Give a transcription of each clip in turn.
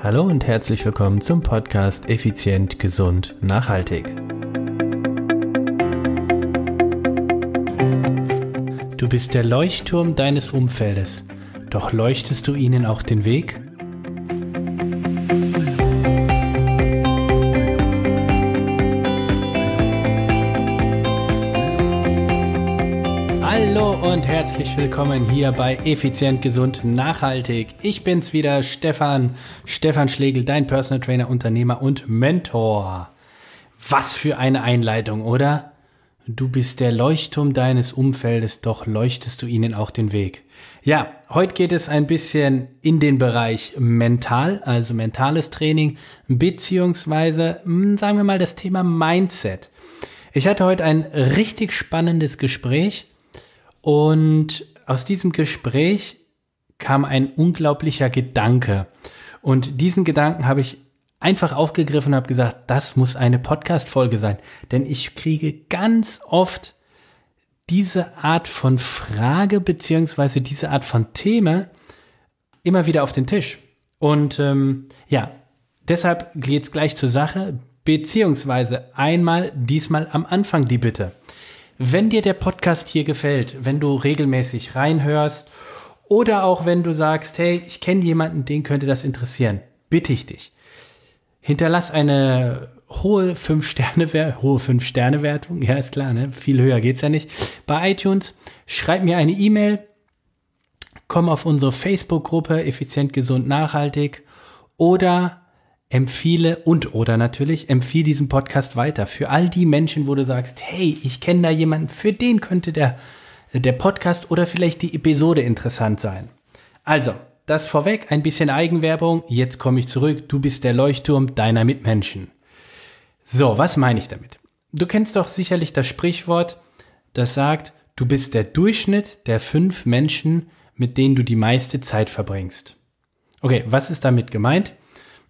Hallo und herzlich willkommen zum Podcast Effizient, Gesund, Nachhaltig. Du bist der Leuchtturm deines Umfeldes, doch leuchtest du ihnen auch den Weg? Und herzlich willkommen hier bei Effizient, Gesund, Nachhaltig. Ich bin's wieder, Stefan, Stefan Schlegel, dein Personal Trainer, Unternehmer und Mentor. Was für eine Einleitung, oder? Du bist der Leuchtturm deines Umfeldes, doch leuchtest du ihnen auch den Weg. Ja, heute geht es ein bisschen in den Bereich mental, also mentales Training, beziehungsweise, hm, sagen wir mal, das Thema Mindset. Ich hatte heute ein richtig spannendes Gespräch und aus diesem Gespräch kam ein unglaublicher Gedanke. Und diesen Gedanken habe ich einfach aufgegriffen und habe gesagt, das muss eine Podcast-Folge sein. Denn ich kriege ganz oft diese Art von Frage beziehungsweise diese Art von Thema immer wieder auf den Tisch. Und ähm, ja, deshalb geht's gleich zur Sache, beziehungsweise einmal diesmal am Anfang die Bitte. Wenn dir der Podcast hier gefällt, wenn du regelmäßig reinhörst oder auch wenn du sagst, hey, ich kenne jemanden, den könnte das interessieren, bitte ich dich. Hinterlass eine hohe 5 Sterne hohe 5 Sterne Wertung, ja, ist klar, ne? Viel höher geht's ja nicht. Bei iTunes schreib mir eine E-Mail, komm auf unsere Facebook Gruppe effizient gesund nachhaltig oder empfehle und oder natürlich empfehle diesen Podcast weiter für all die Menschen, wo du sagst, hey, ich kenne da jemanden, für den könnte der, der Podcast oder vielleicht die Episode interessant sein. Also, das vorweg, ein bisschen Eigenwerbung, jetzt komme ich zurück, du bist der Leuchtturm deiner Mitmenschen. So, was meine ich damit? Du kennst doch sicherlich das Sprichwort, das sagt, du bist der Durchschnitt der fünf Menschen, mit denen du die meiste Zeit verbringst. Okay, was ist damit gemeint?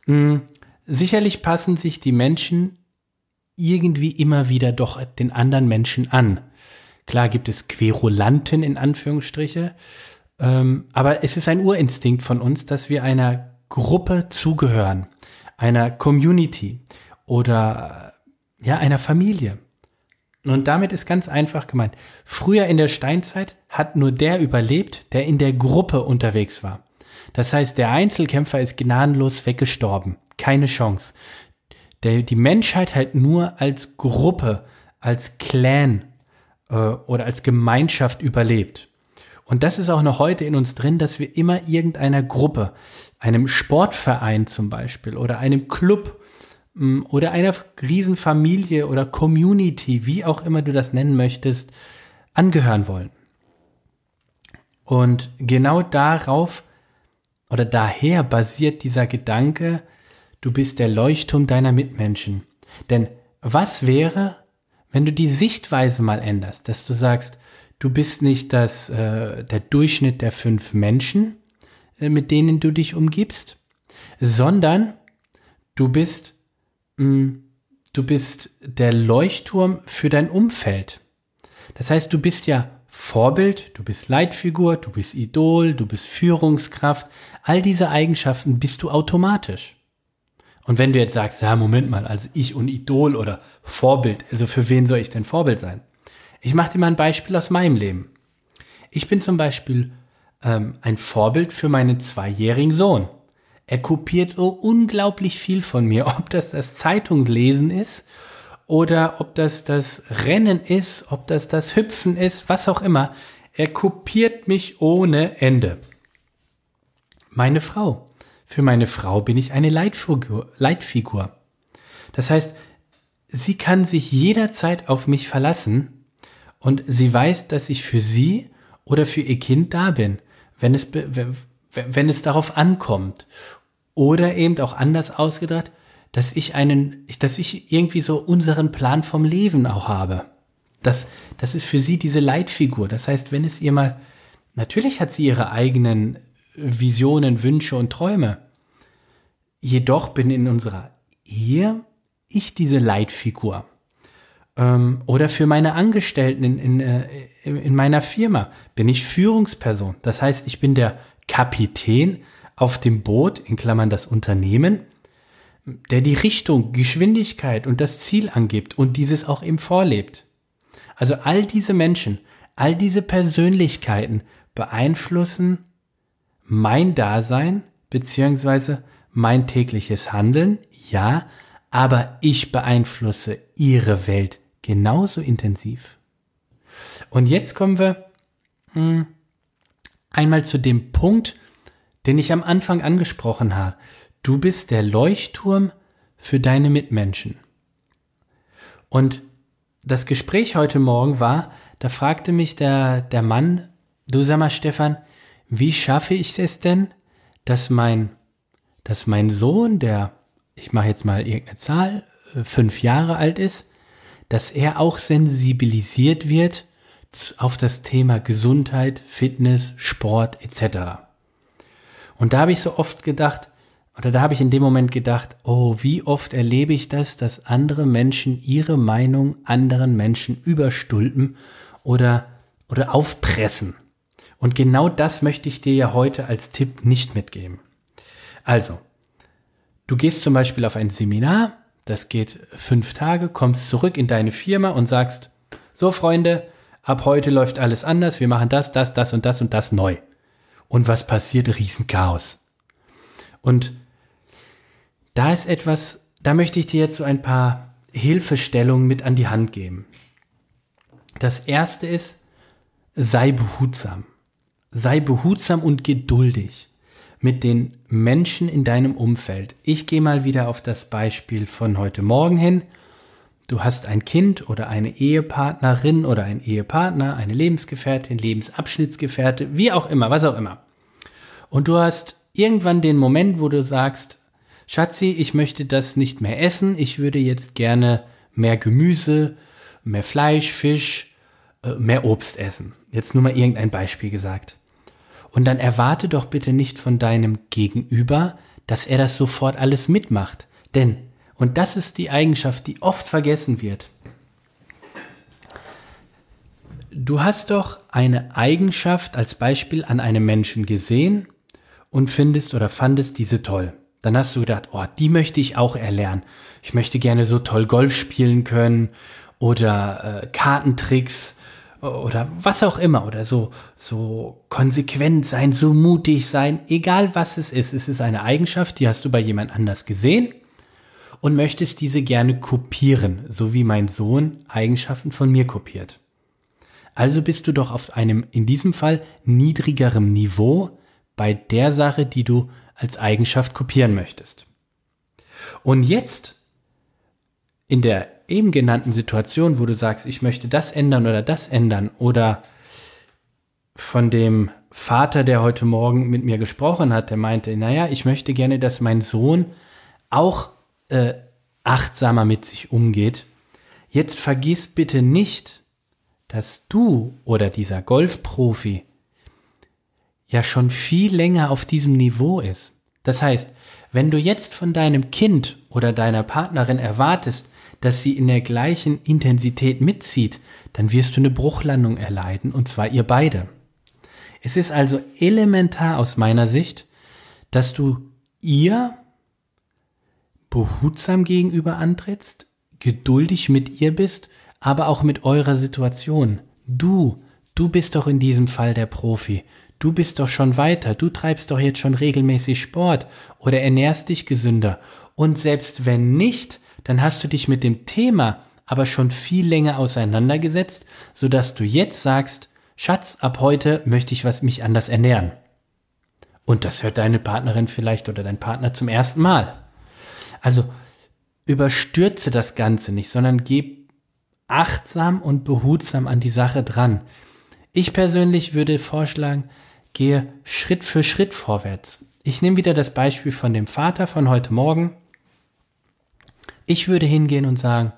Hm, sicherlich passen sich die Menschen irgendwie immer wieder doch den anderen Menschen an. Klar gibt es Querulanten in Anführungsstriche, ähm, aber es ist ein Urinstinkt von uns, dass wir einer Gruppe zugehören, einer Community oder ja, einer Familie. Und damit ist ganz einfach gemeint. Früher in der Steinzeit hat nur der überlebt, der in der Gruppe unterwegs war. Das heißt, der Einzelkämpfer ist gnadenlos weggestorben. Keine Chance. Der, die Menschheit halt nur als Gruppe, als Clan äh, oder als Gemeinschaft überlebt. Und das ist auch noch heute in uns drin, dass wir immer irgendeiner Gruppe, einem Sportverein zum Beispiel oder einem Club mm, oder einer Riesenfamilie oder Community, wie auch immer du das nennen möchtest, angehören wollen. Und genau darauf oder daher basiert dieser Gedanke, du bist der Leuchtturm deiner Mitmenschen. Denn was wäre, wenn du die Sichtweise mal änderst, dass du sagst, du bist nicht das, äh, der Durchschnitt der fünf Menschen, äh, mit denen du dich umgibst, sondern du bist, mh, mm, du bist der Leuchtturm für dein Umfeld. Das heißt, du bist ja Vorbild, du bist Leitfigur, du bist Idol, du bist Führungskraft. All diese Eigenschaften bist du automatisch. Und wenn du jetzt sagst, ja, Moment mal, also ich und Idol oder Vorbild, also für wen soll ich denn Vorbild sein? Ich mache dir mal ein Beispiel aus meinem Leben. Ich bin zum Beispiel ähm, ein Vorbild für meinen zweijährigen Sohn. Er kopiert so unglaublich viel von mir, ob das das Zeitunglesen ist oder ob das das Rennen ist, ob das das Hüpfen ist, was auch immer. Er kopiert mich ohne Ende. Meine Frau. Für meine Frau bin ich eine Leitfigur. Leitfigur. Das heißt, sie kann sich jederzeit auf mich verlassen und sie weiß, dass ich für sie oder für ihr Kind da bin, wenn es, wenn es darauf ankommt. Oder eben auch anders ausgedrückt, dass ich einen, dass ich irgendwie so unseren Plan vom Leben auch habe. Das, das ist für sie diese Leitfigur. Das heißt, wenn es ihr mal, natürlich hat sie ihre eigenen Visionen, Wünsche und Träume. Jedoch bin in unserer Ehe ich diese Leitfigur. Ähm, oder für meine Angestellten in, in, äh, in meiner Firma bin ich Führungsperson. Das heißt, ich bin der Kapitän auf dem Boot, in Klammern das Unternehmen, der die Richtung, Geschwindigkeit und das Ziel angibt und dieses auch ihm vorlebt. Also all diese Menschen, all diese Persönlichkeiten beeinflussen mein Dasein beziehungsweise mein tägliches Handeln, ja, aber ich beeinflusse ihre Welt genauso intensiv. Und jetzt kommen wir mh, hm, einmal zu dem Punkt, den ich am Anfang angesprochen habe. Du bist der Leuchtturm für deine Mitmenschen. Und das Gespräch heute Morgen war, da fragte mich der, der Mann, du sag mal, Stefan, wie schaffe ich es denn, dass mein, dass mein Sohn, der, ich mache jetzt mal irgendeine Zahl, äh, fünf Jahre alt ist, dass er auch sensibilisiert wird auf das Thema Gesundheit, Fitness, Sport etc. Und da habe ich so oft gedacht, oder da habe ich in dem Moment gedacht, oh, wie oft erlebe ich das, dass andere Menschen ihre Meinung anderen Menschen überstülpen oder, oder aufpressen. Und genau das möchte ich dir ja heute als Tipp nicht mitgeben. Also, du gehst zum Beispiel auf ein Seminar, das geht fünf Tage, kommst zurück in deine Firma und sagst, so Freunde, ab heute läuft alles anders, wir machen das, das, das und das und das neu. Und was passiert? Riesenchaos. Und da ist etwas, da möchte ich dir jetzt so ein paar Hilfestellungen mit an die Hand geben. Das erste ist, sei behutsam. Sei behutsam und geduldig mit den Menschen in deinem Umfeld. Ich gehe mal wieder auf das Beispiel von heute Morgen hin. Du hast ein Kind oder eine Ehepartnerin oder ein Ehepartner, eine Lebensgefährtin, Lebensabschnittsgefährte, wie auch immer, was auch immer. Und du hast irgendwann den Moment, wo du sagst, Schatzi, ich möchte das nicht mehr essen, ich würde jetzt gerne mehr Gemüse, mehr Fleisch, Fisch, äh, mehr Obst essen. Jetzt nur mal irgendein Beispiel gesagt. Und dann erwarte doch bitte nicht von deinem Gegenüber, dass er das sofort alles mitmacht. Denn, und das ist die Eigenschaft, die oft vergessen wird, du hast doch eine Eigenschaft als Beispiel an einem Menschen gesehen und findest oder fandest diese toll. Dann hast du gedacht, oh, die möchte ich auch erlernen. Ich möchte gerne so toll Golf spielen können oder äh, Kartentricks oder was auch immer oder so, so konsequent sein, so mutig sein, egal was es ist. Es ist eine Eigenschaft, die hast du bei jemand anders gesehen und möchtest diese gerne kopieren, so wie mein Sohn Eigenschaften von mir kopiert. Also bist du doch auf einem, in diesem Fall, niedrigerem Niveau bei der Sache, die du als Eigenschaft kopieren möchtest. Und jetzt, in der eben genannten Situation, wo du sagst, ich möchte das ändern oder das ändern oder von dem Vater, der heute Morgen mit mir gesprochen hat, der meinte, naja, ich möchte gerne, dass mein Sohn auch äh, achtsamer mit sich umgeht. Jetzt vergiss bitte nicht, dass du oder dieser Golfprofi ja schon viel länger auf diesem Niveau ist. Das heißt, wenn du jetzt von deinem Kind oder deiner Partnerin erwartest, dass sie in der gleichen Intensität mitzieht, dann wirst du eine Bruchlandung erleiden, und zwar ihr beide. Es ist also elementar aus meiner Sicht, dass du ihr behutsam gegenüber antrittst, geduldig mit ihr bist, aber auch mit eurer Situation. Du, du bist doch in diesem Fall der Profi. Du bist doch schon weiter, du treibst doch jetzt schon regelmäßig Sport oder ernährst dich gesünder. Und selbst wenn nicht, dann hast du dich mit dem Thema aber schon viel länger auseinandergesetzt, sodass du jetzt sagst, Schatz, ab heute möchte ich was mich anders ernähren. Und das hört deine Partnerin vielleicht oder dein Partner zum ersten Mal. Also überstürze das Ganze nicht, sondern geh achtsam und behutsam an die Sache dran. Ich persönlich würde vorschlagen, gehe Schritt für Schritt vorwärts. Ich nehme wieder das Beispiel von dem Vater von heute Morgen. Ich würde hingehen und sagen,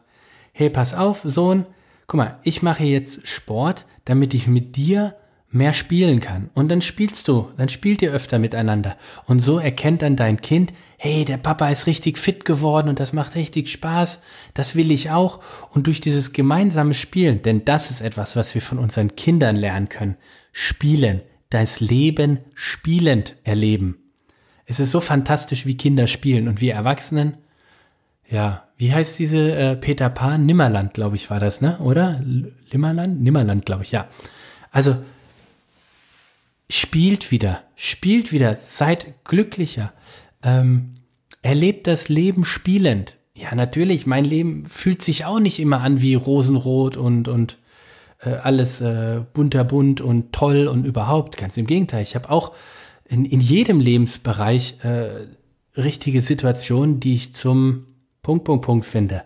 hey, pass auf, Sohn, guck mal, ich mache jetzt Sport, damit ich mit dir mehr spielen kann. Und dann spielst du, dann spielt ihr öfter miteinander. Und so erkennt dann dein Kind, hey, der Papa ist richtig fit geworden und das macht richtig Spaß, das will ich auch. Und durch dieses gemeinsame Spielen, denn das ist etwas, was wir von unseren Kindern lernen können, spielen, das Leben spielend erleben. Es ist so fantastisch, wie Kinder spielen und wir Erwachsenen. Ja, wie heißt diese äh, Peter Pan? Nimmerland, glaube ich, war das, ne? Oder? Nimmerland? Nimmerland, glaube ich, ja. Also, spielt wieder, spielt wieder, seid glücklicher. Ähm, erlebt das Leben spielend. Ja, natürlich, mein Leben fühlt sich auch nicht immer an wie rosenrot und, und äh, alles äh, bunter bunt und toll und überhaupt. Ganz im Gegenteil, ich habe auch in, in jedem Lebensbereich äh, richtige Situationen, die ich zum Punkt, Punkt, Punkt finde,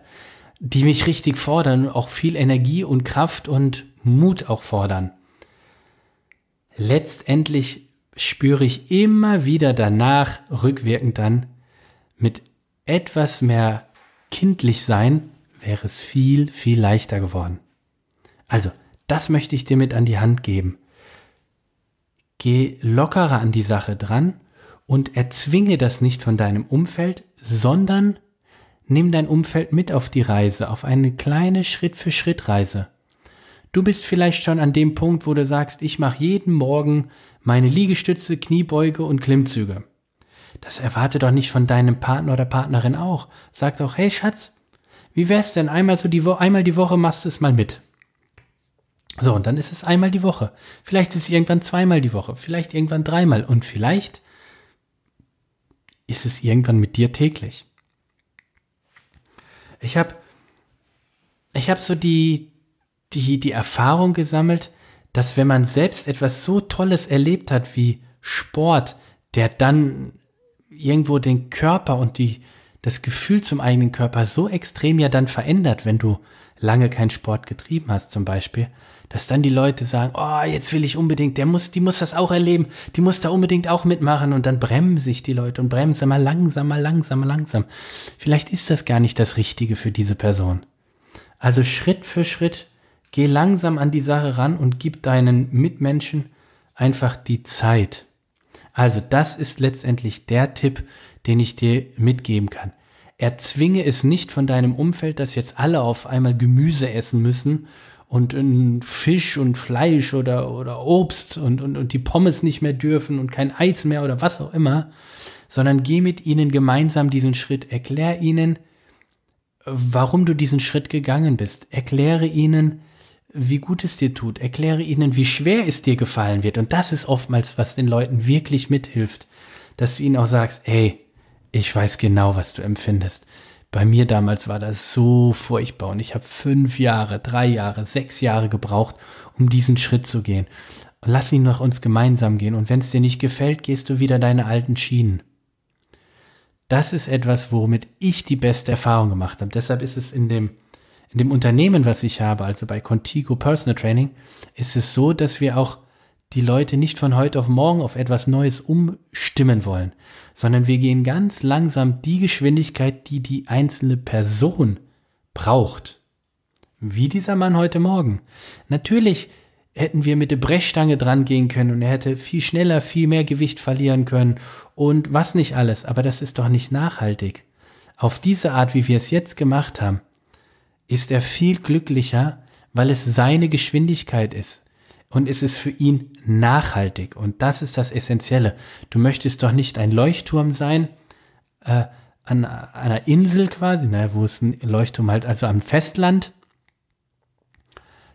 die mich richtig fordern, auch viel Energie und Kraft und Mut auch fordern. Letztendlich spüre ich immer wieder danach, rückwirkend dann, mit etwas mehr kindlich sein, wäre es viel, viel leichter geworden. Also, das möchte ich dir mit an die Hand geben. Geh lockerer an die Sache dran und erzwinge das nicht von deinem Umfeld, sondern nimm dein Umfeld mit auf die Reise, auf eine kleine Schritt-für-Schritt-Reise. Du bist vielleicht schon an dem Punkt, wo du sagst, ich mache jeden Morgen meine Liegestütze, Kniebeuge und Klimmzüge. Das erwarte doch nicht von deinem Partner oder Partnerin auch. Sag doch, hey Schatz, wie wär's denn einmal so die Wo einmal die Woche machst du es mal mit? So, und dann ist es einmal die Woche. Vielleicht ist es irgendwann zweimal die Woche, vielleicht irgendwann dreimal und vielleicht ist es irgendwann mit dir täglich. Ich habe ich hab so die, die, die Erfahrung gesammelt, dass wenn man selbst etwas so Tolles erlebt hat wie Sport, der dann irgendwo den Körper und die, das Gefühl zum eigenen Körper so extrem ja dann verändert, wenn du lange keinen Sport getrieben hast zum Beispiel, dass dann die Leute sagen, oh, jetzt will ich unbedingt, der muss, die muss das auch erleben, die muss da unbedingt auch mitmachen und dann bremsen sich die Leute und bremsen mal langsam, mal langsam, mal langsam. Vielleicht ist das gar nicht das Richtige für diese Person. Also Schritt für Schritt, geh langsam an die Sache ran und gib deinen Mitmenschen einfach die Zeit. Also das ist letztendlich der Tipp, den ich dir mitgeben kann. Erzwinge es nicht von deinem Umfeld, dass jetzt alle auf einmal Gemüse essen müssen und Fisch und Fleisch oder, oder Obst und, und, und die Pommes nicht mehr dürfen und kein Eis mehr oder was auch immer, sondern geh mit ihnen gemeinsam diesen Schritt. Erklär ihnen, warum du diesen Schritt gegangen bist. Erkläre ihnen, wie gut es dir tut. Erkläre ihnen, wie schwer es dir gefallen wird. Und das ist oftmals, was den Leuten wirklich mithilft, dass du ihnen auch sagst, ey, ich weiß genau, was du empfindest. Bei mir damals war das so furchtbar und ich habe fünf Jahre, drei Jahre, sechs Jahre gebraucht, um diesen Schritt zu gehen. Und lass ihn nach uns gemeinsam gehen. Und wenn es dir nicht gefällt, gehst du wieder deine alten Schienen. Das ist etwas, womit ich die beste Erfahrung gemacht habe. Deshalb ist es in dem in dem Unternehmen, was ich habe, also bei Contigo Personal Training, ist es so, dass wir auch die Leute nicht von heute auf morgen auf etwas Neues umstimmen wollen, sondern wir gehen ganz langsam die Geschwindigkeit, die die einzelne Person braucht. Wie dieser Mann heute Morgen. Natürlich hätten wir mit der Brechstange dran gehen können und er hätte viel schneller, viel mehr Gewicht verlieren können und was nicht alles, aber das ist doch nicht nachhaltig. Auf diese Art, wie wir es jetzt gemacht haben, ist er viel glücklicher, weil es seine Geschwindigkeit ist. Und es ist für ihn nachhaltig. Und das ist das Essentielle. Du möchtest doch nicht ein Leuchtturm sein, äh, an einer Insel quasi, naja, wo es ein Leuchtturm halt, also am Festland,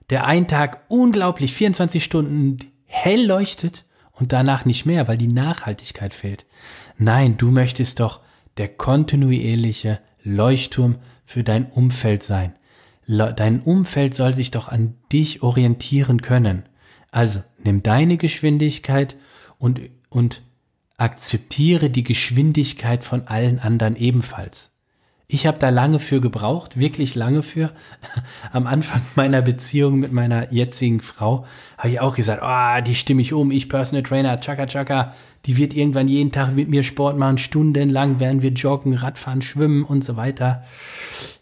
der einen Tag unglaublich 24 Stunden hell leuchtet und danach nicht mehr, weil die Nachhaltigkeit fehlt. Nein, du möchtest doch der kontinuierliche Leuchtturm für dein Umfeld sein. Dein Umfeld soll sich doch an dich orientieren können. Also nimm deine Geschwindigkeit und, und akzeptiere die Geschwindigkeit von allen anderen ebenfalls. Ich habe da lange für gebraucht, wirklich lange für. Am Anfang meiner Beziehung mit meiner jetzigen Frau habe ich auch gesagt, oh, die stimme ich um, ich Personal Trainer, Chaka Chaka, die wird irgendwann jeden Tag mit mir Sport machen, stundenlang werden wir joggen, Radfahren, schwimmen und so weiter.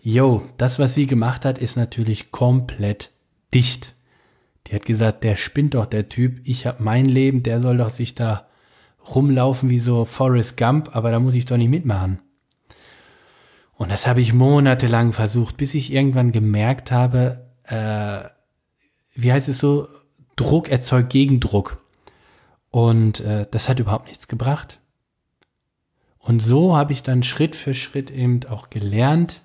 Yo, das, was sie gemacht hat, ist natürlich komplett dicht. Die hat gesagt, der spinnt doch der Typ, ich habe mein Leben, der soll doch sich da rumlaufen wie so Forrest Gump, aber da muss ich doch nicht mitmachen. Und das habe ich monatelang versucht, bis ich irgendwann gemerkt habe, äh, wie heißt es so, Druck erzeugt Gegendruck. Und äh, das hat überhaupt nichts gebracht. Und so habe ich dann Schritt für Schritt eben auch gelernt,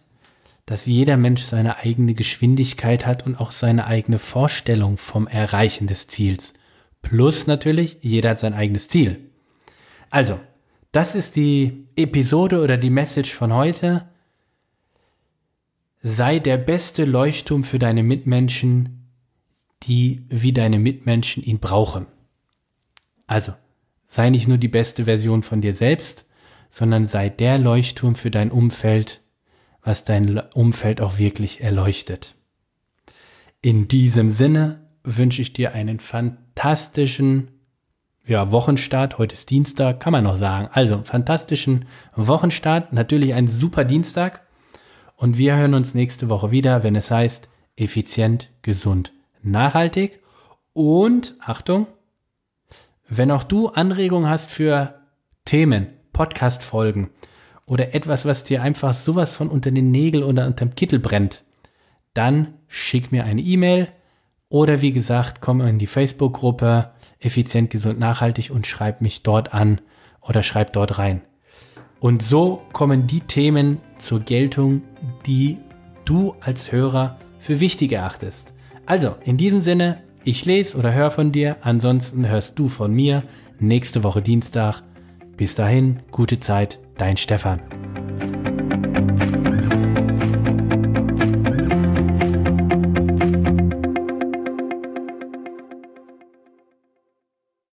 dass jeder Mensch seine eigene Geschwindigkeit hat und auch seine eigene Vorstellung vom Erreichen des Ziels. Plus natürlich, jeder hat sein eigenes Ziel. Also, das ist die Episode oder die Message von heute. Sei der beste Leuchtturm für deine Mitmenschen, die wie deine Mitmenschen ihn brauchen. Also, sei nicht nur die beste Version von dir selbst, sondern sei der Leuchtturm für dein Umfeld, was dein Umfeld auch wirklich erleuchtet. In diesem Sinne wünsche ich dir einen fantastischen ja, Wochenstart. Heute ist Dienstag, kann man noch sagen. Also, fantastischen Wochenstart. Natürlich ein super Dienstag. Und wir hören uns nächste Woche wieder, wenn es heißt effizient, gesund, nachhaltig. Und Achtung, wenn auch du Anregungen hast für Themen, Podcast-Folgen oder etwas, was dir einfach sowas von unter den Nägeln oder unterm Kittel brennt, dann schick mir eine E-Mail oder wie gesagt, komm in die Facebook-Gruppe Effizient, Gesund, Nachhaltig und schreib mich dort an oder schreib dort rein. Und so kommen die Themen zur Geltung, die du als Hörer für wichtig erachtest. Also, in diesem Sinne, ich lese oder höre von dir, ansonsten hörst du von mir nächste Woche Dienstag. Bis dahin, gute Zeit, dein Stefan.